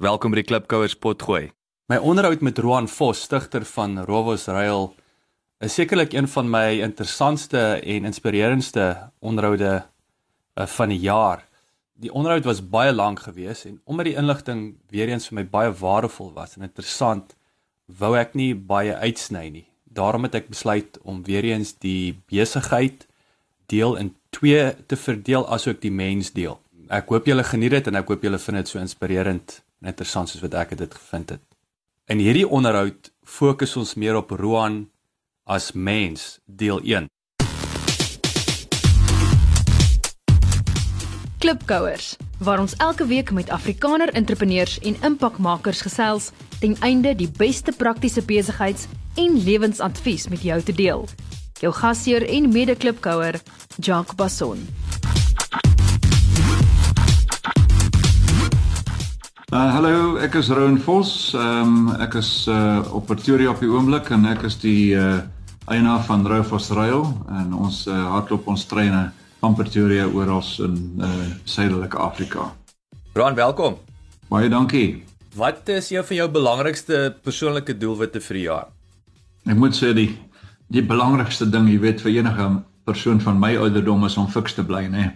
Welkom by die Klipkouers potgooi. My onderhoud met Roan Vos, stigter van Rovos Rail, is sekerlik een van my interessantste en inspirerendste onderhoude uh, van die jaar. Die onderhoud was baie lank geweest en omdat die inligting weer eens vir my baie waardevol was en interessant, wou ek nie baie uitsny nie. Daarom het ek besluit om weer eens die besigheid deel in twee te verdeel asook die mens deel. Ek hoop julle geniet dit en ek hoop julle vind dit so inspirerend en interessant soos wat ek dit gevind het. In hierdie onderhoud fokus ons meer op Roan as mens deel 1. Klipkouers waar ons elke week met Afrikaner entrepreneurs en impakmakers gesels ten einde die beste praktiese besigheids- en lewensadvies met jou te deel. Jou gasheer en mede-klipkouer, Jacques Basson. Uh hallo, ek is Roan Vos. Ehm um, ek is uh op Pretoria op die oomblik en ek is die uh eienaar van Rofos Rail en ons uh, hardloop ons treine van Pretoria oral in uh suidelike Afrika. Roan, welkom. Baie dankie. Wat is jou van jou belangrikste persoonlike doelwitte vir die jaar? Ek moet sê die die belangrikste ding, jy weet, vir enige persoon van my ouderdom is om fiks te bly, né?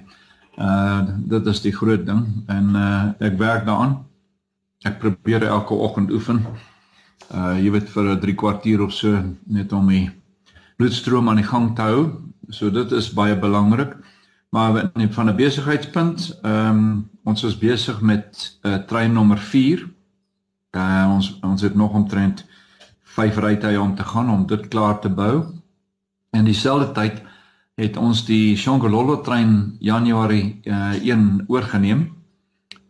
Uh dit is die groot ding en uh ek werk daaraan ek probeer elke oggend oefen. Uh jy weet vir 'n 3 kwartier of so net om die bloedstroom aan die gang te hou. So dit is baie belangrik. Maar van 'n besigheidspunt, ehm um, ons is besig met uh trein nommer 4. Uh ons ons het nog omtrent 5 rytye om te gaan om dit klaar te bou. En dieselfde tyd het ons die Shongololo trein Januarie uh 1 oorgeneem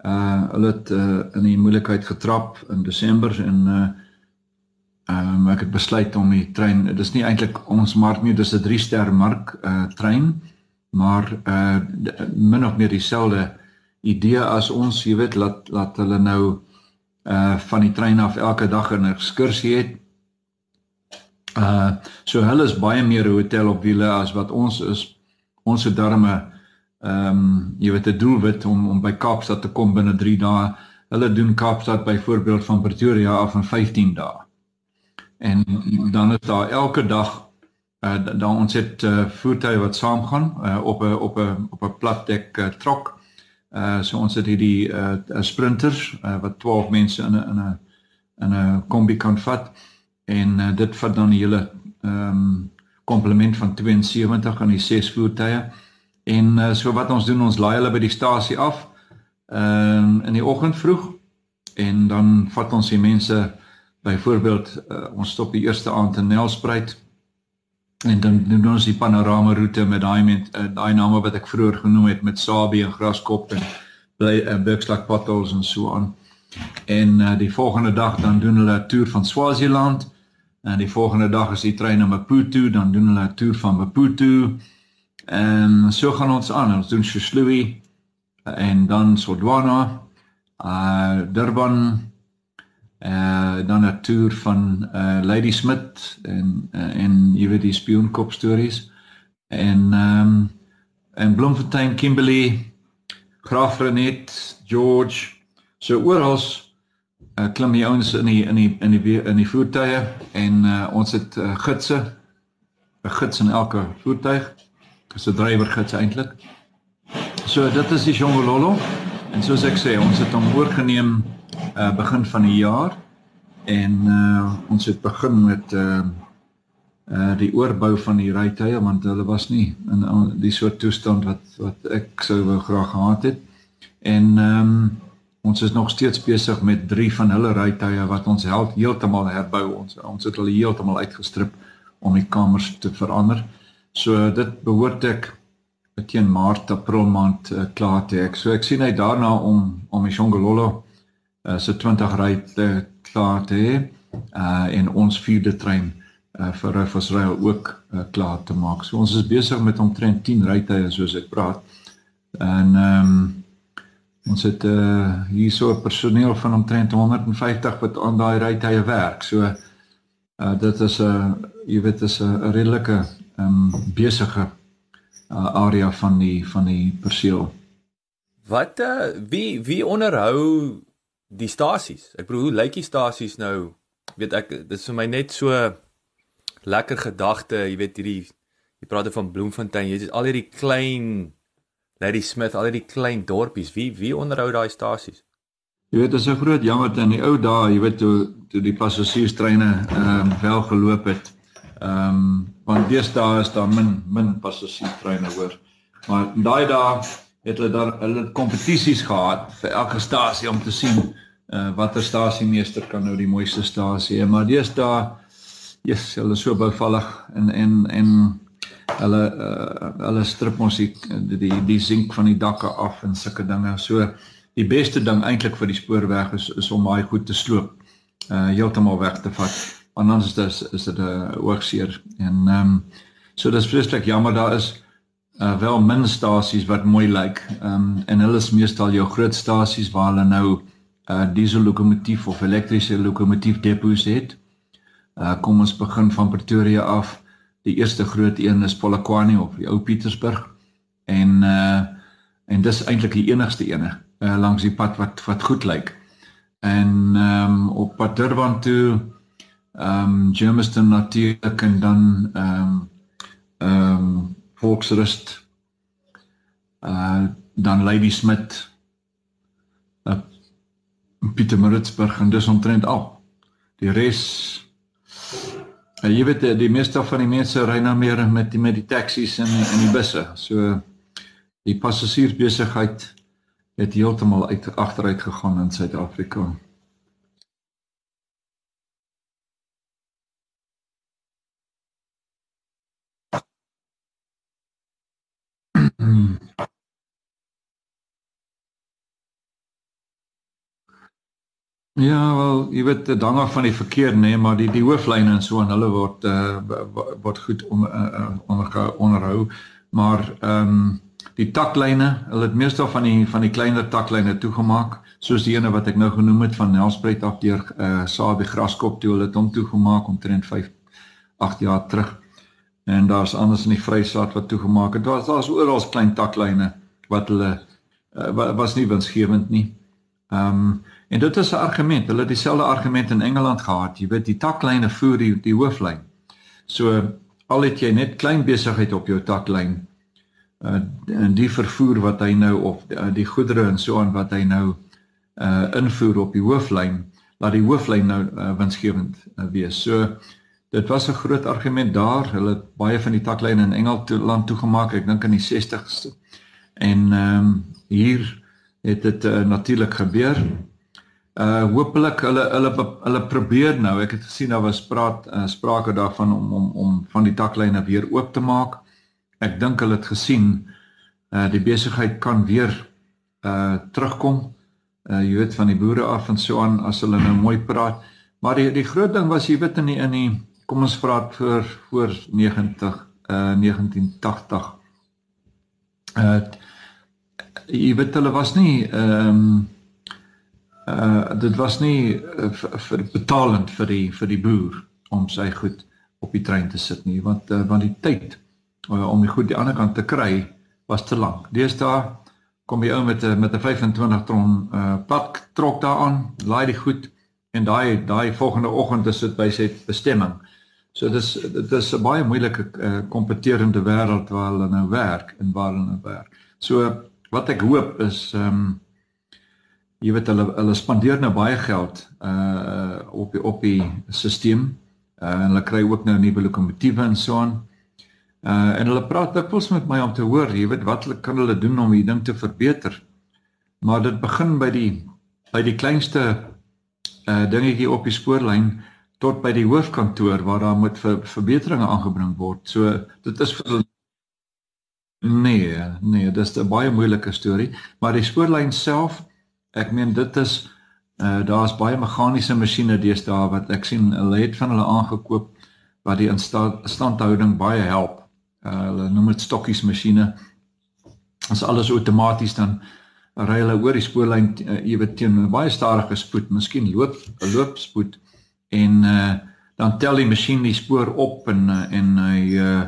uh hulle het uh, in die moeilikheid getrap in Desember en uh um, ek het besluit om die trein dis nie eintlik ons mark nie dis 'n 3 ster mark uh trein maar uh min of meer dieselfde idee as ons jy weet laat laat hulle nou uh van die trein af elke dag 'n ekskursie het. Uh so hulle is baie meer hotel op wiele as wat ons is. Ons het darme ehm um, jy weet 'n doelwit om om by Kaapstad te kom binne 3 dae. Hulle doen Kaapstad byvoorbeeld van Pretoria af in 15 dae. En dan is daar elke dag uh, dan ons het uh, voertuie wat saamgaan uh, op 'n op 'n op 'n platdek uh, trok. Uh so ons het hierdie uh sprinters uh, wat 12 mense in 'n in 'n in 'n kombi kan vat en uh, dit vat dan die hele ehm um, komplement van 72 aan die 6 voertuie. En uh, so wat ons doen, ons laai hulle by die stasie af. Ehm uh, in die oggend vroeg en dan vat ons die mense byvoorbeeld uh, ons stop die eerste aand in Nelspruit en dan doen ons die panorama roete met daai met uh, daai name wat ek vroeër genoem het met Sabie en Graskop en bly uh, Bergslag Potholes en so aan. En uh, die volgende dag dan doen hulle 'n toer van Swaziland en die volgende dag is die trein na Maputo, dan doen hulle 'n toer van Maputo En so gaan ons aan. Ons doen Shishlui en dan Sodwana, uh Durban, uh dan 'n toer van uh Lady Smith en uh, en jy weet die spionkop stories en ehm um, en Bloemfontein, Kimberley, Graafrenet, George. So oral uh, klim die ouens in die in die in die in die voertuie en uh, ons het uh, gidse 'n gids in elke voertuig is 'n drywergids eintlik. So dit is die Jongololo en soos ek sê, ons het hom oorgeneem uh begin van die jaar en uh ons het begin met uh uh die oorbou van die rytuie want hulle was nie in die soort toestand wat wat ek sou wou graag gehad het. En ehm um, ons is nog steeds besig met drie van hulle rytuie wat ons help heeltemal herbou. Ons ons het hulle heeltemal uitgestrip om die kamers te verander. So dit behoort ek teen Maart April maand uh, klaar te hê. So ek sien hy daarna om om die Shongololo uh, se 20 ry te klaar te hê uh, en ons vierde trein uh, vir Rufus Rail ook uh, klaar te maak. So ons is besig met omtrent 10 rytye soos ek praat. En ehm um, ons het uh, hier so 'n personeel van omtrent 150 wat aan daai rytye werk. So uh, dit is 'n uh, jy weet is 'n redelike um, besige uh, area van die van die perseel. Wat uh, wie wie onderhou die stasies. Ek bedoel hoe lyk die stasies nou? Weet ek dit is vir my net so lekker gedagte, jy weet hierdie jy praat van Bloemfontein, jy het al hierdie klein Lady Smith, al hierdie klein dorpies. Wie wie onderhou daai stasies? Jy weet, dit is 'n groot jammer in die ou dae, jy weet toe toe die passasierstreine ehm um, wel geloop het. Ehm um, want deesdae is daar min min passasierstreine hoor. Maar daai dae het hulle daar hulle kompetisies gehad vir elke stasie om te sien uh, watter stasiemeester kan nou die mooiste stasie hê. Maar deesdae yes, hulle is so bouvallig en en en hulle uh, hulle strip ons die die die sink van die dakke af en sulke dinge. So die beste ding eintlik vir die spoorweg is is om daai goed te sloop. Uh heeltemal weg te vat. Anders is dit is dit 'n uh, oogseer en ehm um, so dis vreeslik jammer daar is uh wel min stasies wat mooi lyk. Ehm um, en hulle is meestal jou groot stasies waar hulle nou uh diesel lokomotief of elektriese lokomotief depots het. Uh kom ons begin van Pretoria af. Die eerste groot een is Polokwane of die ou Pietersburg. En uh en dis eintlik die enigste ene uh langs die pad wat wat goed lyk. En ehm um, op pad Durban toe ehm um, Germiston natuurlik en dan ehm um, ehm um, Volksrust uh dan Lady Smith uh Pietermaritzburg en dis omtrent al. Die res uh, jy weet die meeste van die mense ry nou meer met die met die taksies en en die busse. So die passasiersbesigheid het heeltemal uit agteruit gegaan in Suid-Afrika. Ja, wel, jy weet dit hang af van die verkeer nê, nee, maar die die hooflyne en so en hulle word uh word goed om uh, onder onderhou, maar ehm um, die taklyne, hulle het meestal van die van die kleiner taklyne toegemaak, soos die ene wat ek nou genoem het van Nelspruit af deur uh Sabie Graskop toe hulle het hom toegemaak omtrent 5 8 jaar terug. En daar's anders in die Vrystaat wat toegemaak het. Daar's daar's oral klein taklyne wat hulle uh, was nie winsgewend nie. Ehm um, En dit is 'n argument. Hulle het dieselfde argument in Engeland gehad. Jy weet, die taklyne voer die die hooflyn. So al het jy net klein besigheid op jou taklyn, uh en die vervoer wat hy nou of uh, die goedere en so aan wat hy nou uh invoer op die hooflyn, laat die hooflyn nou uh, winsgewend uh, wees. So dit was 'n groot argument daar. Hulle het baie van die taklyne in Engeland toegemaak, ek dink in die 60ste. En ehm um, hier het dit uh, natuurlik gebeur. Uh hopelik hulle hulle hulle probeer nou. Ek het gesien daar was praat uh, sprake daarvan om om om van die taklyne weer oop te maak. Ek dink hulle het gesien uh die besigheid kan weer uh terugkom. Uh jy weet van die boere af en so aan as hulle nou mooi praat. Maar die die groot ding was jy weet in die in die kom ons praat voor voor 90 uh 1980. Uh jy weet hulle was nie ehm um, uh dit was nie uh, vir betalend vir die vir die boer om sy goed op die trein te sit nie want uh, want die tyd uh, om die goed die ander kant te kry was te lank. Deesdae kom jy ou met 'n met 'n 25 ton uh pad trok daaraan, laai die goed en daai daai volgende oggend is dit by sy bestemming. So dis dit is 'n baie moeilike uh, kompeterende wêreld waar hulle nou werk en waar hulle nou werk. So wat ek hoop is ehm um, jy weet hulle hulle spandeer nou baie geld uh op die op die stelsel uh, en hulle kry ook nou nuwe lokomotiewe en so aan. Uh en hulle praat dikwels met my om te hoor, jy weet wat hulle kan hulle doen om die ding te verbeter. Maar dit begin by die by die kleinste uh dingetjie op die spoorlyn tot by die hoofkantoor waar daar moet ver, verbeteringe aangebring word. So dit is vir Nee, nee, dit is 'n baie moeilike storie, maar die spoorlyn self ek meen dit is uh daar's baie meganiese masjiene deesdae wat ek sien hulle het van hulle aangekoop wat die instandhouding baie help. Uh hulle noem dit stokkies masjiene. As alles outomaties dan ry hulle oor die spoorlyn uh, ewe teen baie stadige spoed, miskien loop 'n loopspoed en uh dan tel die masjien die spoor op en en hy uh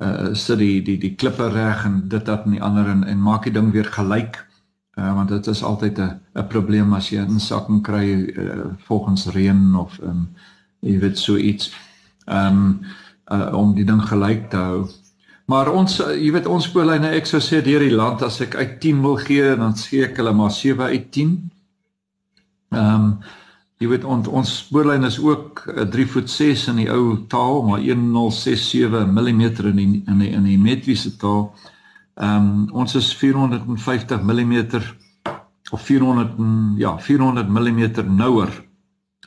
uh sit die die die klippe reg en dit dat en die ander en, en maak die ding weer gelyk uh, want dit is altyd 'n 'n probleem as jy 'n sakking kry uh, volgens reën of um, jy weet so iets um, uh, om die ding gelyk te hou. Maar ons jy weet ons spoorlyne ek sou sê deur die land as ek uit 10 wil gee dan gee ek hulle maar 7 uit 10. Ehm um, jy weet ons ons spoorlyn is ook 3 voet 6 in die ou taal maar 1067 mm in die in die in die metriese taal. Ehm um, ons is 450 mm of 400 ja 400 mm nouer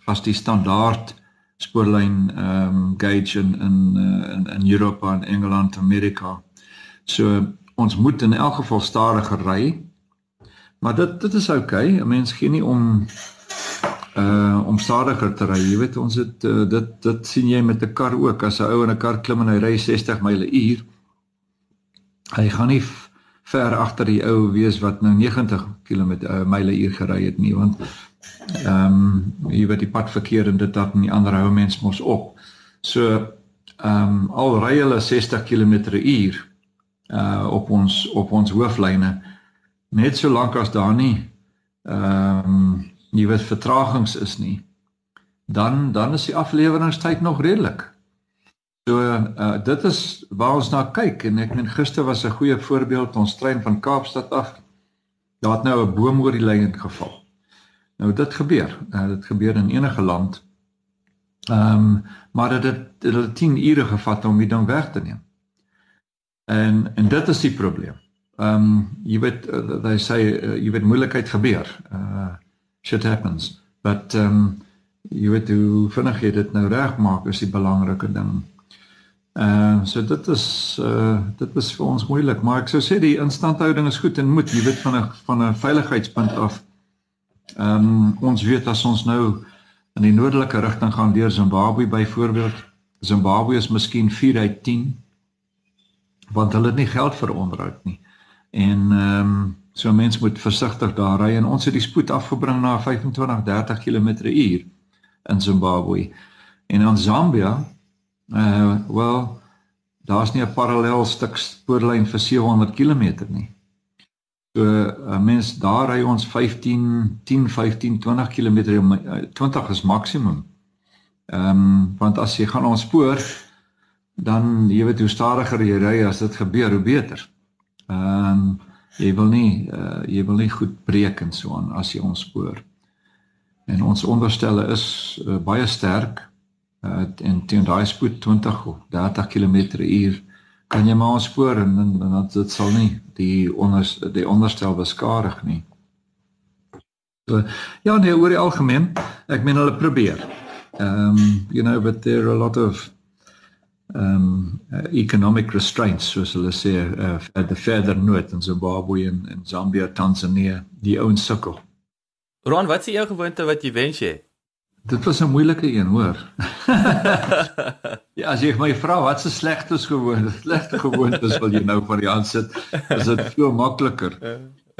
as die standaard spoorlyn ehm um, gauge in in uh, in in Europa en Engeland, Amerika. So ons moet in elk geval stadiger ry. Maar dit dit is oukei. Okay. 'n Mens gee nie om uh om stadiger te ry. Jy weet ons het uh, dit dit sien jy met 'n kar ook. As 'n ou in 'n kar klim en hy ry 60 myl/uur, hy gaan nie ver agter die ou wees wat nou 90 km uh, myl/uur gery het nie, want ehm um, jy weet die padverkeer en dit dat nie ander hou mens mos op. So ehm um, al ry hulle 60 km/uur uh op ons op ons hooflyne net so lank as daar nie ehm um, nie wat vertragings is nie, dan dan is die afleweringstyd nog redelik. So uh dit is waar ons na kyk en ek meen gister was 'n goeie voorbeeld ons trein van Kaapstad af. Daar het nou 'n boom oor die lyn geval. Nou dit gebeur. Uh, dit gebeur in enige land. Ehm um, maar dit het dit het 10 ure gevat om dit dan weg te neem. En en dit is die probleem. Ehm um, jy weet uh, they say uh, jy weet moeilikheid gebeur. Uh shit happens. But ehm um, jy weet hoe vinnig jy dit nou regmaak is die belangrike ding. Uh, so dit is uh dit is vir ons moeilik, maar ek sou sê die instandhouding is goed en moet, jy weet van 'n van 'n veiligheidspunt af. Ehm um, ons weet as ons nou in die noordelike rigting gaan deur Zimbabwe byvoorbeeld, Zimbabwe is miskien 4 uit 10 want hulle het nie geld vir onderhoud nie. En ehm um, So mens moet versigtig daar ry en ons het die spoed afgebring na 25-30 km/h in Zimbabwe. En in Zambia, uh wel, daar's nie 'n parallel stuk spoorlyn vir 700 km nie. So uh, mens daar ry ons 15 10 15 20 km 20 is maksimum. Ehm um, want as jy gaan ons spoor dan jy weet hoe stadiger jy ry as dit gebeur hoe beter. Ehm um, jy wil nie uh, jy wil nie goed breek en so aan as jy ons spoor. En ons onderstelle is uh, baie sterk uh, en teen daai spoed 20 of 30 km/h kan jy maar spoor en dan dan dit sal nie die onder die onderstel beskadig nie. So ja nee oor die algemeen ek meen hulle probeer. Um you know but there are a lot of um uh, economic restraints soos hulle sê uh, at the further north in Zimbabwe en in Zambia, Tanzania, die ouens sukkel. Ron, wat is jou gewoonte wat jy wens jy? Dit was 'n moeilike een, hoor. ja, as jy my vra wat se slegtes gewoonte, slegte gewoontes wil jy nou van die hand sit, is dit veel makliker.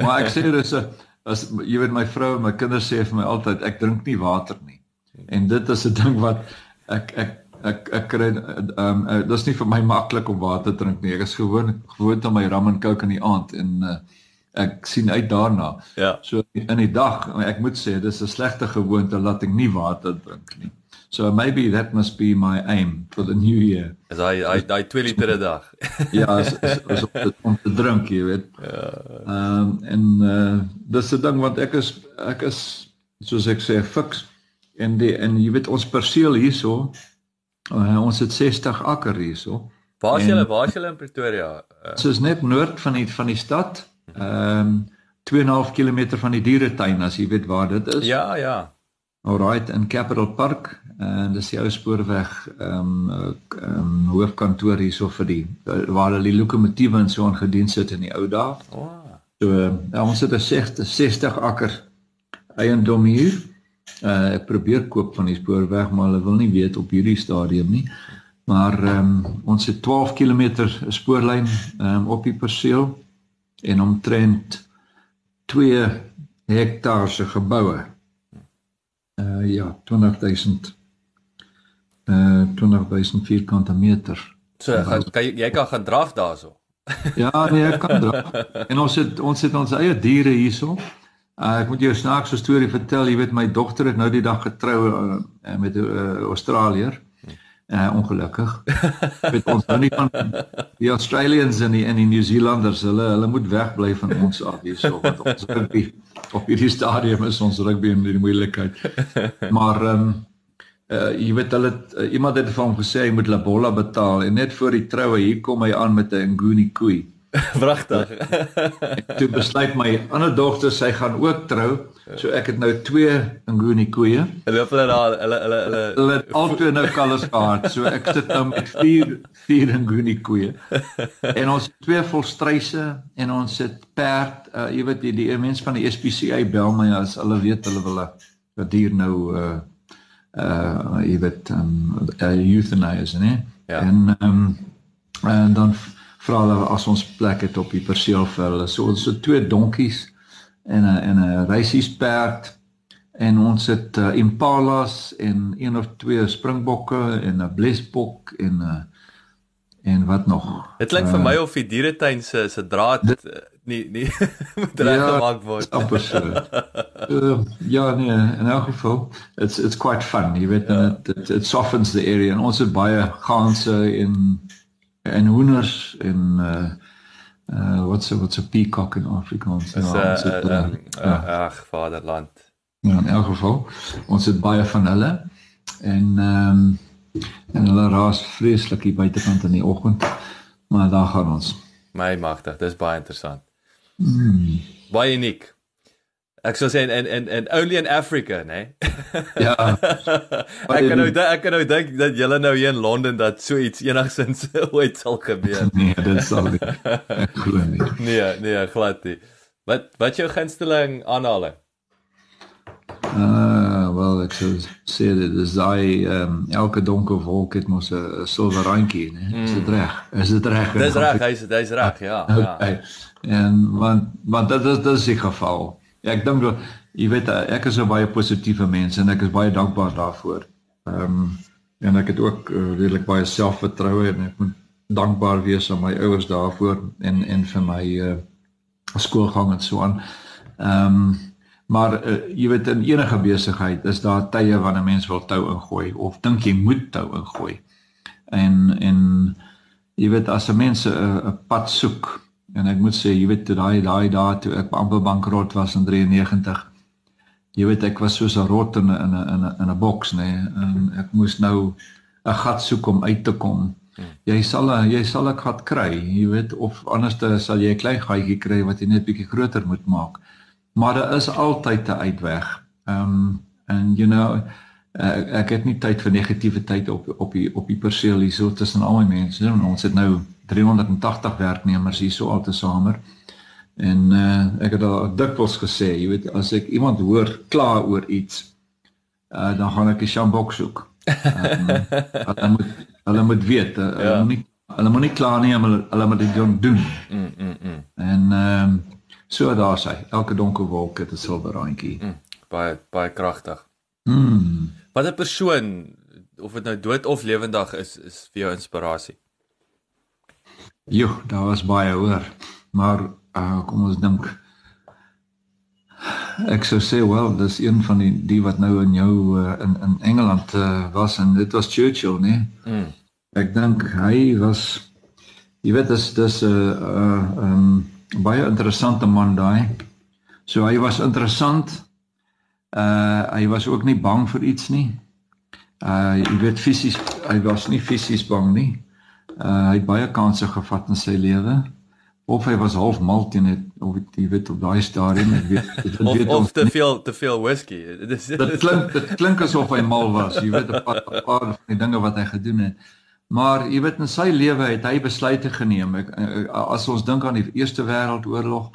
Maar ek sê dis 'n as jy weet my vrou en my kinders sê vir my altyd ek drink nie water nie. En dit is 'n ding wat ek ek ek ek kry ehm um, uh, dis nie vir my maklik om water drink nie. Ek is gewoon gewoond aan my rum en coke in die aand en uh, ek sien uit daarna. Ja. So in die dag, ek moet sê dis 'n slegte gewoonte dat ek nie water drink nie. So maybe that must be my aim for the new year. Is hy hy daai 2 liter 'n dag. ja, is, is, is om, te, om te drink, jy weet. Ja. Ehm um, en uh, dis 'n ding want ek is ek is soos ek sê fiks en die en jy weet ons perseel hierso Uh, ons het 60 akker hierso. Waar is julle? Waar is julle in Pretoria? Uh, Soos net noord van die van die stad. Ehm um, 2.5 km van die dieretuin as jy weet waar dit is. Ja, ja. Alright in Capital Park en dis die ou spoorweg ehm um, ehm um, hoofkantoor hierso vir die waar hulle die lokomotiewe en so aangedien sit in die ou dae. Oh. So uh, ons het 'n 60 60 akker eiendom hier. Uh, ek probeer koop van die spoorweg, maar hulle wil nie weet op hierdie stadium nie. Maar ehm um, ons het 12 km spoorlyn ehm um, op die perseel en omtrent 2 hektaar se geboue. Uh ja, 20000 uh 20000 vierkante meter. So, gaan, kan jy jy kan gaan draf daarso. Ja, nee, ek kan dra. En ons het ons het ons eie diere hierso. Uh, ek moet jou snaakse storie vertel. Jy weet my dogter het nou die dag getrou uh, met 'n uh, Australier. Uh, ongelukkig. Met ons nou nie van die Australians en die en die New Zealanders, hulle hulle moet wegbly van ons af hierso want ons rugby op hierdie stadium is ons rugby in die moeilikheid. Maar ehm um, uh, jy weet hulle uh, iemand het vir hom gesê hy moet Labola betaal en net voor die troue hier kom hy aan met 'n Nguni koei. Wragtig. toe besluit my ander dogter sy gaan ook trou. So ek het nou twee Nguni koeie. Hulle hulle daar hulle hulle hulle hulle het albei nou kalvers gehad. So ek sit nou met vier vier Nguni koeie. En ons twee volstryse en ons sit perd. Uh, jy weet die, die mense van die SPCA bel my as hulle weet hulle wil 'n dier nou uh uh jy weet um uh, euthanize, né? Ja. En um en dan vra hulle as ons plek het op die perseel vir hulle. So ons het twee donkies en 'n en 'n reisiesperd en ons het uh, impalas en een of twee springbokke en 'n blesbok en 'n uh, eh, en wat nog. Dit klink uh, vir my of die dieretuin se se draad dit, nie nie moet reg ja, gemaak word. Absoluut. uh, ja nee, in elk geval it's it's quite fun. Jy weet ja. it, it it softens the area en ons het baie ganse en en hoenders en uh uh wat's a what's a peacock in Afrikaans? Ja, ons het uh, ag vaderland. Ja, in elk geval ons het baie van hulle en ehm um, en hulle raas vreeslik hier buitekant in die oggend. Maar daar gaan ons. My magtig, dis baie interessant. Mm. Baie uniek. Ek sou sê en en en only in Africa, né? Nee? Ja. ek kan nou ek kan nou dink dat julle nou hier in Londen dat so iets enigsins ooit sal gebeur. nee, dit sal nie. Ek glo nie. Nee, nee, glad nie. Wat wat jou gunsteling aanhaling? Uh, wel ek sou sê dit is daai um, elke donker wolk het mos 'n silwer randjie, né? Nee? Is dit reg? Is dit reg? Dis reg, hy's hy's reg, ja. Okay. Ja. En want want dit is dit is die geval. Ja, ek dink jy weet ek is 'n baie positiewe mens en ek is baie dankbaar daarvoor. Ehm um, en ek het ook uh, redelik baie selfvertroue en ek moet dankbaar wees aan my ouers daarvoor en en vir my uh, skoolgang en so aan. Ehm um, maar uh, jy weet in enige besigheid is daar tye wanneer 'n mens wil tou ingooi of dink jy moet tou ingooi. En en jy weet as 'n mens 'n pad soek En ek moet sê, jy weet daai daai dae toe ek amper bankrot was in 93. Jy weet ek was soos 'n rot in 'n in 'n in 'n boks, nê. Nee, en ek moes nou 'n gat soek om uit te kom. Jy sal jy sal 'n gat kry, jy weet of anderste sal jy 'n klein gatjie kry wat jy net bietjie groter moet maak. Maar daar is altyd 'n uitweg. Ehm um, and you know ek, ek het nie tyd vir negativiteit op op die op die perseel hier so tussen al die mense. Ons het nou 380 werknemers hierso altesamer. En uh, ek het al dikwels gesê, jy weet as ek iemand hoor kla oor iets, uh, dan gaan ek 'n sjambok soek. Um, hulle moet hulle moet weet, uh, ja. hulle moet nie hulle moet nie kla nie, hulle hulle moet dit doen. Mm mm mm. En ehm um, so daar sê, elke donker wolk het 'n silwer randjie. Mm, baie baie kragtig. Mm. Wat 'n persoon of dit nou dood of lewendig is, is vir jou inspirasie. Jo, daar was baie hoor. Maar uh, kom ons dink ek sou sê wel, dis een van die die wat nou in jou uh, in in Engeland uh, was en dit was Churchill, né? Mm. Ek dink hy was jy weet dis dis 'n uh, uh, um, baie interessante man daai. So hy was interessant. Uh hy was ook nie bang vir iets nie. Uh jy weet fisies hy was nie fisies bang nie. Uh, hy het baie kansse gevat in sy lewe. Of hy was half mal teen dit of jy weet op daai stadium ek weet dit weet of, of te veel te veel whisky. Dit klink dit klink asof hy mal was jy weet 'n paar, paar van die dinge wat hy gedoen het. Maar jy weet in sy lewe het hy besluite geneem. Ek, eh, as ons dink aan die eerste wêreldoorlog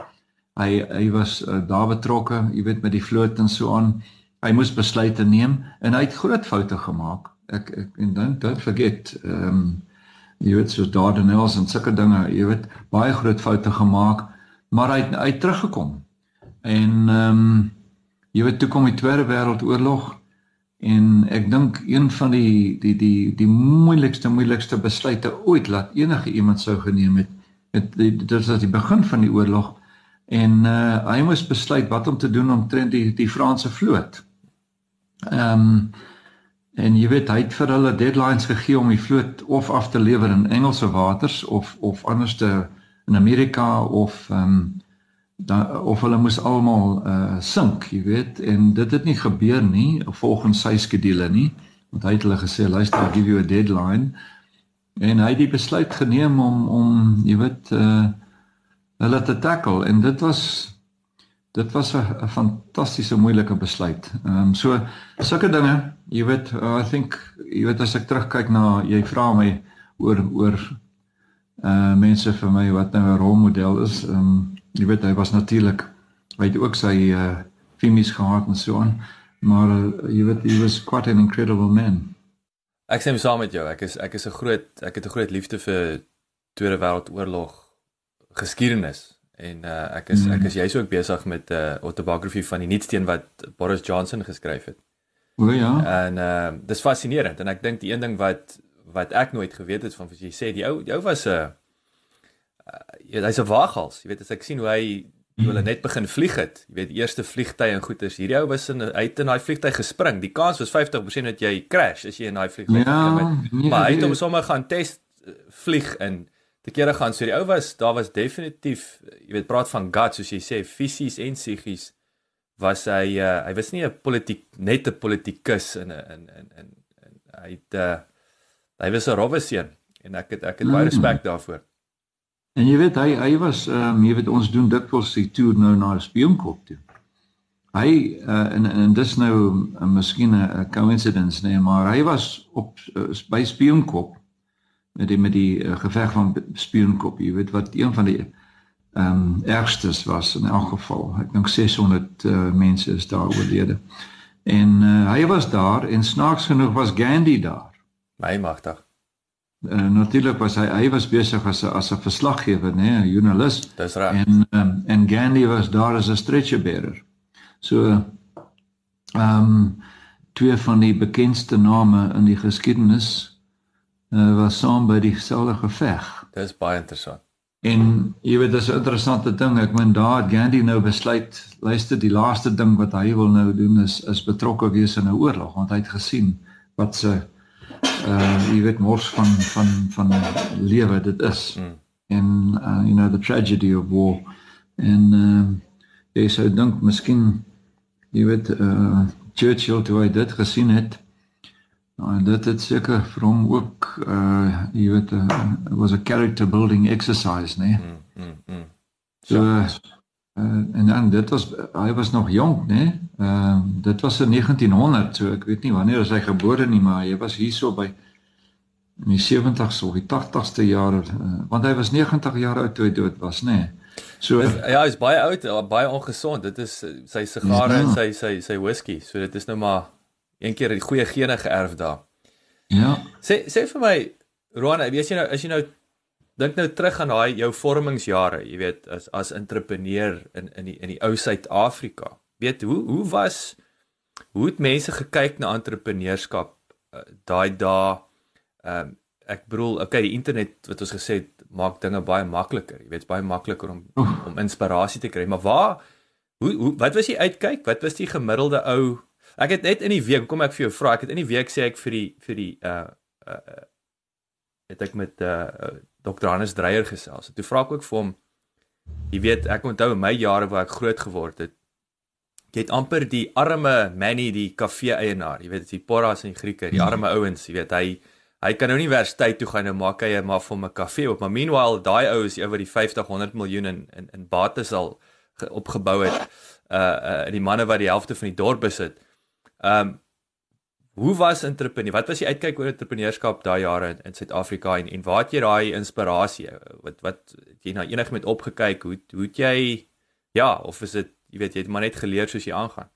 hy hy was uh, daar betrokke jy weet met die vloot en so aan hy moes besluite neem en hy het groot foute gemaak ek ek en dink dit vergeet ehm um, jy weet so Dardanelles en sulke dinge, jy weet baie groot foute gemaak, maar hy hy het teruggekom. En ehm um, jy weet toe kom die Tweede Wêreldoorlog en ek dink een van die die die die moeilikste moeilikste besluite ooit laat enige iemand sou geneem het, dit dit was die begin van die oorlog en uh hy moes besluit wat om te doen om teen die die Franse vloot. Ehm um, en jy weet hy het vir hulle deadlines gegee om die vloot of af te lewer in Engelse waters of of anderste in Amerika of ehm um, dan of hulle moes almal uh sink, jy weet, en dit het nie gebeur nie volgens sy skedules nie. Want hy het hulle gesê, luister, I'll give you a deadline. En hy het die besluit geneem om om jy weet uh hulle te tackle en dit was dit was 'n fantastiese moeilike besluit. Ehm um, so sulke dinge, jy weet, uh, I think jy weet as ek terugkyk na jy vra my oor oor uh mense vir my wat nou 'n rolmodel is. Ehm um, jy weet hy was natuurlik hy het ook sy uh femies gehad en so aan, maar uh, jy weet he was quite an incredible man. Ek sê saam met jou, ek is ek is 'n groot ek het 'n groot liefde vir Tweede Wêreldoorlog geskiedenis en uh, ek is ek mm. is jy's ook besig met 'n uh, autobiografie van die nuutsteen wat Boris Johnson geskryf het. O ja. En uh dis fascinerend en ek dink die een ding wat wat ek nooit geweet het van wat jy sê, die ou die ou was 'n uh, uh, hy's 'n waaghals, jy weet as ek sien hoe hy toe hulle net begin vlieg het, jy weet eerste vliegtye en goeters, hierdie ou was in uit in daai vliegtyg gespring. Die kans was 50% dat jy crash as jy in daai vliegtyg ja, geklim het. Nee, maar hy het hom sommer gaan test vlieg in te kere gaan so die ou was daar was definitief jy weet praat van guts soos jy sê fisies en psigies was hy uh, hy was nie 'n politiek net 'n politikus in 'n in in in hy het uh, hy was 'n rowwe seun en ek het ek het baie mm. respek daarvoor. En jy weet hy hy was ehm um, jy weet ons doen dikwels die toer nou na Spionkop toe. Hy uh, en en dis nou 'n uh, miskien 'n coincidence nee, maar hy was op uh, by Spionkop met die met die uh, geveg van Spionkop, jy weet wat een van die ehm um, ergstes was in elk geval. Ek dink 600 uh, mense is daar oorlede. En uh, hy was daar en snaaks genoeg was Gandhi daar. My magtig. Uh, natuurlik was hy hy was besig as 'n as 'n verslaggewer, nê, nee, 'n joernalis. Dis reg. En um, en Gandhi was daar as 'n stretcher bearer. So ehm um, twee van die bekendste name in die geskiedenis uh, was saam by dieselfde geveg. Dis baie interessant. En jy weet dis 'n interessante ding. Ek meen daar het Gandhi nou besluit, luister, die laaste ding wat hy wil nou doen is is betrokke wees in 'n oorlog want hy het gesien wat se uh jy weet mors van van van lewe dit is. Mm. En uh you know the tragedy of war. En uh jy sou dink miskien jy weet uh Churchill toe hy dit gesien het. Nou dit het seker vir hom ook uh jy weet uh, was a character building exercise, né? Nee? Mm, mm, mm. So uh, en dan dit was hy was nog jonk, né? Nee? Ehm uh, dit was in 1900, so ek weet nie wanneer hy gebore nie, maar hy was hierso by in die 70s of die 80ste jare, uh, want hy was 90 jaar oud toe hy dood was, né? Nee? So is, ja, hy's baie oud, baie ongesond. Dit is sy sigare en ja. sy sy sy whisky. So dit is nou maar een keer die goeie gene geërf daar. Ja. Sê sê vir my Roan, weet jy nou as jy nou dink nou terug aan daai jou vormingsjare, jy weet as as entrepreneur in in die in die ou Suid-Afrika. Weet hoe hoe was hoe het mense gekyk na entrepreneurskap uh, daai dae? Ehm um, ek bedoel okay die internet wat ons gesê het maak dinge baie makliker. Jy weet baie makliker om om inspirasie te kry. Maar waar hoe, hoe wat was jy uitkyk? Wat was die gemiddelde ou ek het net in die week kom ek vir jou vra ek het in die week sê ek vir die vir die uh uh het ek met uh Dr. Hannes Dreyer gesels. Toe vra ek ook vir hom jy weet ek onthou in my jare waar ek groot geword het jy het amper die arme Manny die kafee eienaar, jy weet die Porras en die Grieke, die arme ouens, jy weet hy hy kan nou nie universiteit toe gaan en maak hy maar vir 'n kafee op, maar meanwhile daai ou is oor die 50 100 miljoen in in, in bates al opgebou het. Uh uh die manne wat die helfte van die dorp besit. Um hoe was entrepreneur? Wat was die uitkyk oor entrepreneurskap daai jare in, in Suid-Afrika en en waar het jy daai inspirasie? Wat wat jy nou enig met opgekyk? Hoe hoe het jy ja, of is dit jy weet jy het maar net geleer soos jy aangaan.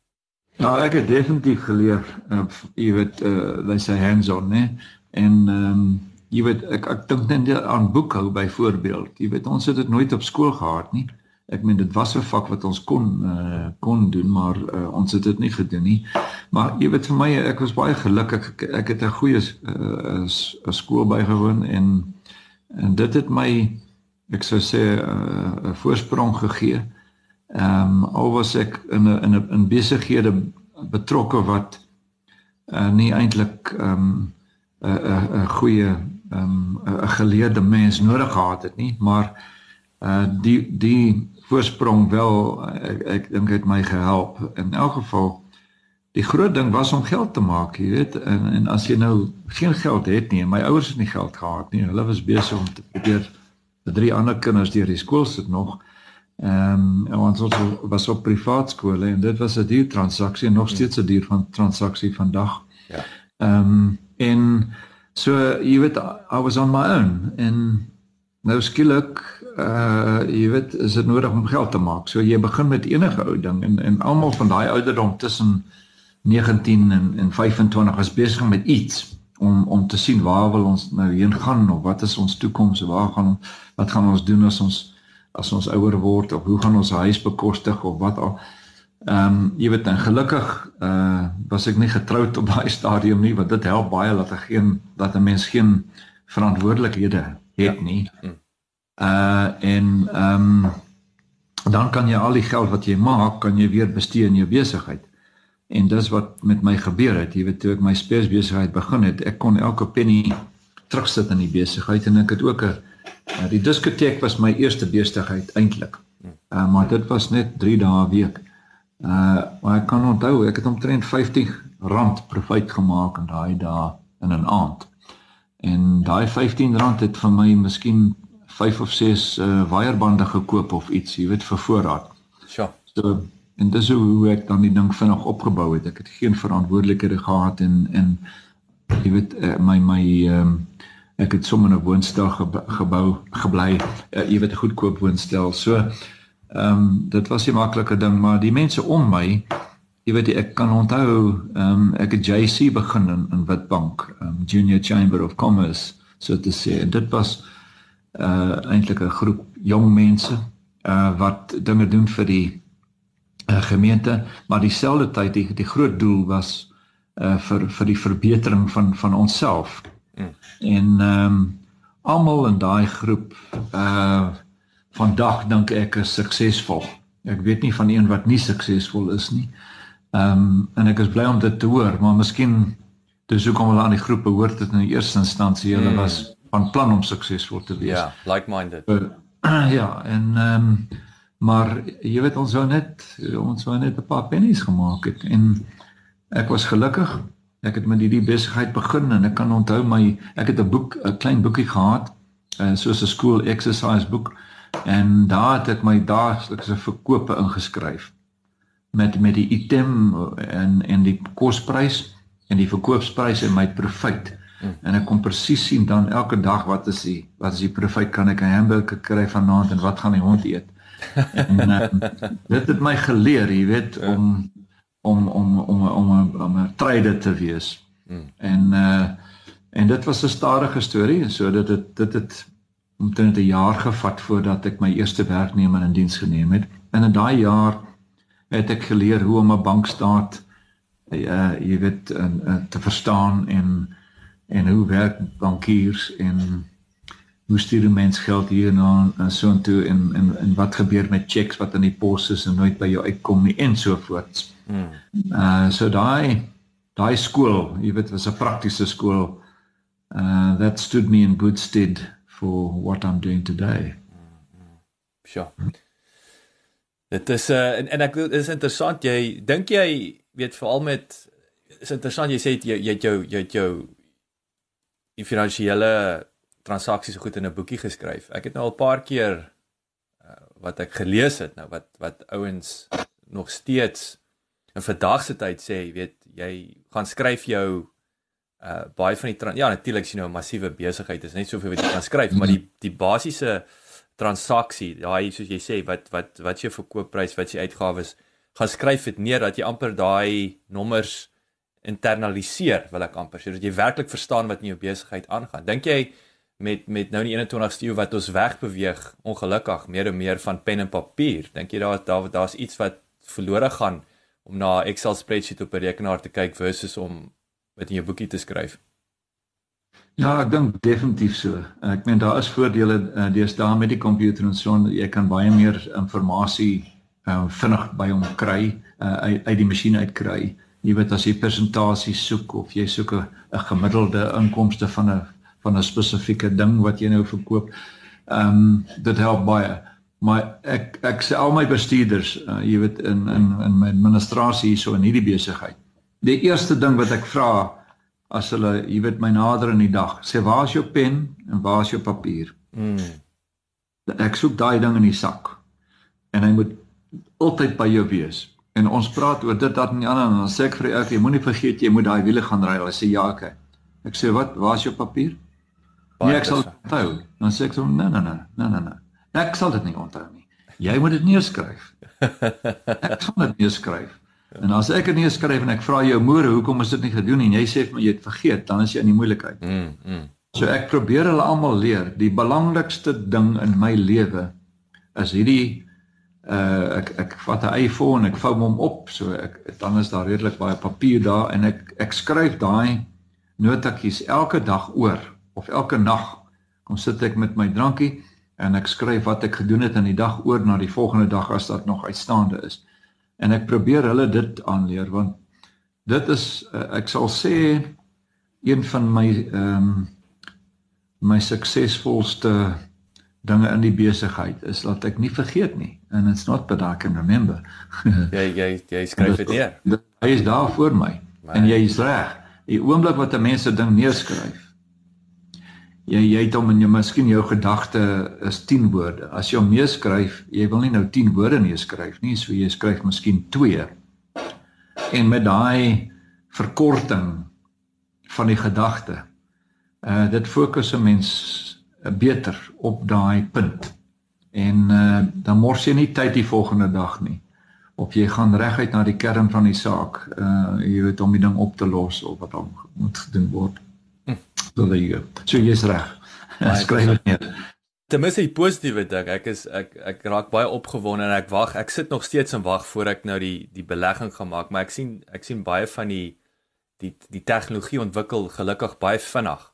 Nou ek het definitief geleer uh, jy weet uh by sy hands on nê en ehm um, jy weet ek ek dink net aan boekhou byvoorbeeld jy weet ons het dit nooit op skool gehad nie ek meen dit was 'n vak wat ons kon uh kon doen maar uh, ons het dit nie gedoen nie maar jy weet vir my ek was baie gelukkig ek, ek het 'n goeie uh, skool bygewoon en en dit het my ek sou sê 'n uh, voorsprong gegee. Ehm um, al was ek in 'n in 'n in besighede betrokke wat uh, nie eintlik ehm um, 'n 'n 'n goeie ehm um, 'n geleerde mens nodig gehad het nie, maar uh die die voorsprong wel ek, ek dink het my gehelp in elk geval die groot ding was om geld te maak, jy weet, en en as jy nou geen geld het nie, my ouers het nie geld gehad nie. Hulle was besig om te probeer vir drie ander kinders deur die skool sit nog. Ehm um, ons was, was op privaat skole en dit was 'n duur transaksie nog steeds 'n duur van transaksie vandag. Ja. Ehm um, en so jy weet I was on my own en nou skielik uh jy weet is dit nodig om geld te maak. So jy begin met enige ou ding en en almal van daai ouderdom tussen 19 en en 25 is besig met iets om om te sien waar wil ons nou heen gaan of wat is ons toekoms waar gaan wat gaan ons doen as ons as ons ouer word of hoe gaan ons huis bekostig of wat al ehm um, jy weet en gelukkig uh was ek nie getroud op daai stadium nie want dit help baie dat ek geen dat 'n mens geen verantwoordelikhede het ja. nie uh en ehm um, dan kan jy al die geld wat jy maak kan jy weer bestee in jou besigheid En dis wat met my gebeur het. Jy weet toe ek my spesbesigheid begin het, ek kon elke penny terugsit in die besigheid en ek het ook 'n uh, die diskoteek was my eerste besigheid eintlik. Uh, maar dit was net 3 dae 'n week. Uh maar ek kan onthou, ek het omtrent 50 rand profit gemaak in daai dae in 'n aand. En daai 15 rand het vir my miskien 5 of 6 uh waierbande gekoop of iets, jy weet vir voorraad. Sjoe. So en dis hoe ek dan die ding vinnig opgebou het. Ek het geen verantwoordelikhede gehad en en jy weet eh, my my ehm um, ek het sommer 'n woonstel gebou gebly. Uh, jy weet 'n goedkoop woonstel. So ehm um, dit was 'n maklike ding, maar die mense om my jy weet ek kan onthou ehm um, ek het JC begin in, in Witbank, um, Junior Chamber of Commerce, so te sê. En dit was uh eintlik 'n groep jong mense uh wat dinge doen vir die uh, gemeente, maar dieselfde tyd die die groot doel was uh vir vir die verbetering van van onsself. Mm. En ehm um, almal in daai groep uh vandag dink ek is suksesvol. Ek weet nie van een wat nie suksesvol is nie. Ehm um, en ek is bly om dit te hoor, maar miskien dis hoekom hulle aan die groep behoort het in die eerste instansie. Hulle mm. was van plan om suksesvol te wees. Ja, yeah, like-minded. Uh, ja, en ehm um, Maar jy weet ons wou net ons wou net 'n paar pennies gemaak het en ek was gelukkig. Ek het met hierdie besigheid begin en ek kan onthou my ek het 'n boek 'n klein boekie gehad uh, soos 'n school exercise boek en daar het ek my daaglikse verkope ingeskryf met met die item en en die kosprys en die verkoopsprys en my profit. Hmm. En ek kon presies sien dan elke dag wat is die wat is die profit kan ek 'n hamburger kry vanaand en wat gaan die hond eet? en uh, dit het my geleer, jy weet, ja. om om om om om om 'n trader te wees. Mm. En uh en dit was 'n stadige storie, so dit het dit het omtrent 'n jaar gevat voordat ek my eerste werknemer in diens geneem het. En in daai jaar het ek geleer hoe om 'n bankstaat uh jy weet uh, uh, te verstaan en en hoe werk bankiers en hoe stuur die mens geld hier na en so intoe en en en wat gebeur met checks wat in die pos is en nooit by jou uitkom nie en so voort. Hmm. Uh so daai daai skool, jy weet, was 'n praktiese skool. Uh that stood me in good stead for what I'm doing today. Sjoe. Dit is uh en, en ek is interessant jy dink jy weet veral met is interessant jy sê jy jy het jou jy het jou die finansiële transaksies goed in 'n boekie geskryf. Ek het nou al 'n paar keer uh, wat ek gelees het nou wat wat ouens nog steeds in vandag se tyd sê, jy weet, jy gaan skryf jou uh baie van die ja natuurlik sien nou 'n massiewe besigheid is net soveel wat jy kan skryf, maar die die basiese transaksie, daai soos jy sê wat wat wat jou verkoopprys, wat jy uitgawes gaan skryf dit neer dat jy amper daai nommers internaliseer, wil ek amper sê, dat jy werklik verstaan wat in jou besigheid aangaan. Dink jy met met nou die 21ste eeu wat ons wegbeweeg ongelukkig meer en meer van pen en papier. Dink jy daar daar daar's iets wat verlore gaan om na Excel spreadsheet op 'n rekenaar te kyk versus om dit in jou boekie te skryf? Ja, ek dink definitief so. Ek meen daar is voordele uh, deesdae met die komputer en so jy kan baie meer inligting uh, vinnig by hom kry uh, uit, uit die masjien uit kry. Jy weet as jy presentasies soek of jy soek 'n gemiddelde inkomste van 'n van 'n spesifieke ding wat jy nou verkoop. Ehm um, dit help baie. Maar ek ek sê al my bestuurders, uh, jy weet in in in my administrasie hierso in hierdie besigheid. Die eerste ding wat ek vra as hulle, jy weet, my nader in die dag, sê waar is jou pen en waar is jou papier? Mm. Ek soek daai ding in die sak. En hy moet altyd by jou wees. En ons praat oor dit dat nie ander en dan sê ek vir ek jy moenie vergeet jy moet daai wiele gaan ry. Hy sê ja, ek. Ek sê wat, waar is jou papier? Nee, ek sal onthou. Dan sê ek so nee, nee, nee, nee, nee, nee. Ek sal dit nie onthou nie. Jy moet dit neerskryf. Ek sal dit neerskryf. En as ek dit nie skryf en ek vra jou môre hoekom is dit nie gedoen en jy sê vir my jy het vergeet, dan is jy in die moeilikheid. Mm. mm. So ek probeer hulle almal leer, die belangrikste ding in my lewe is hierdie uh ek ek vat 'n iPhone, ek vou hom op, so ek dan is daar redelik baie papier daar en ek ek skryf daai notatjies elke dag oor of elke nag. Kom sit ek met my drankie en ek skryf wat ek gedoen het in die dag oor na die volgende dag as dit nog uitstaande is en ek probeer hulle dit aanleer want dit is uh, ek sal sê een van my ehm um, my suksesvolste dinge in die besigheid is dat ek nie vergeet nie. And it's not that I can remember. Jy jy jy skryf dit neer. hy is daar vir my. Maar, en jy is reg. Die oomblik wat 'n mens 'n ding neerskryf jy jy het hom in jou miskien jou gedagte is 10 woorde. As jy hom neerskryf, jy wil nie nou 10 woorde neerskryf nie, so jy skryf miskien 2. En met daai verkorting van die gedagte, uh dit fokus 'n mens uh, beter op daai punt. En uh dan mors jy nie tyd die volgende dag nie. Of jy gaan reguit na die kern van die saak, uh jy weet om die ding op te los of wat dan moet gedoen word. So there you go. So jy's reg. Skryf dit neer. Ten minste die positiewe ding, ek is ek ek raak baie opgewonde en ek wag. Ek sit nog steeds en wag voor ek nou die die belegging gaan maak, maar ek sien ek sien baie van die die die tegnologie ontwikkel gelukkig baie vinnig.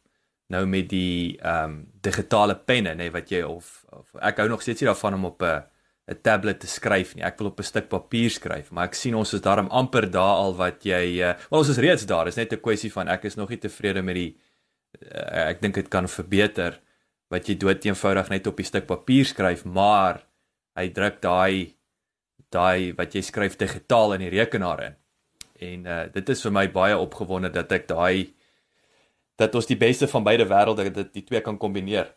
Nou met die ehm um, digitale penne, nê, nee, wat jy of, of ek hou nog steeds nie daarvan om op 'n 'n tablet te skryf nie. Ek wil op 'n stuk papier skryf, maar ek sien ons is daarom amper daar al wat jy uh, wel ons is reeds daar. Dit is net 'n kwessie van ek is nog nie tevrede met die ek dink dit kan verbeter wat jy dood eenvoudig net op 'n stuk papier skryf, maar hy druk daai daai wat jy skryf digitaal in die rekenaar in. En uh, dit is vir my baie opgewonde dat ek daai dat ons die beste van beide wêrelde dit die twee kan kombineer.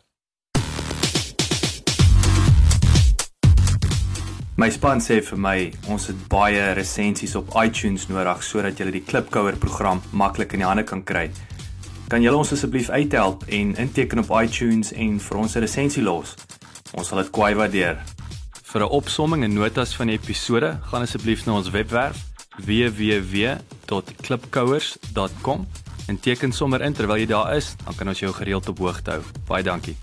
My span sê vir my ons het baie resensies op iTunes nodig sodat jy die Klipkouer program maklik in die hande kan kry. Kan julle ons asseblief uithelp en inteken op iTunes en vir ons 'n resensie los? Ons sal dit kwai waardeer. Vir 'n opsomming en notas van die episode, gaan asseblief na ons webwerf www.klipkouers.com en teken sommer in terwyl jy daar is, dan kan ons jou gereeld op hoogte hou. Baie dankie.